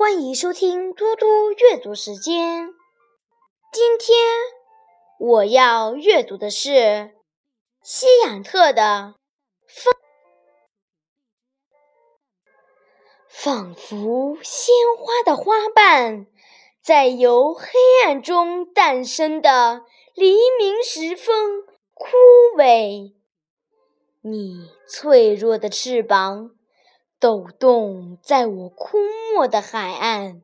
欢迎收听嘟嘟阅读时间。今天我要阅读的是西雅特的《风》，仿佛鲜花的花瓣，在由黑暗中诞生的黎明时分枯萎。你脆弱的翅膀。抖动在我枯没的海岸，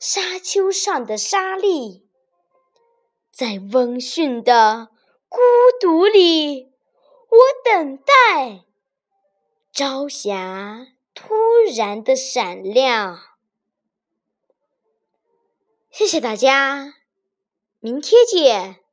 沙丘上的沙粒，在温驯的孤独里，我等待朝霞突然的闪亮。谢谢大家，明天见。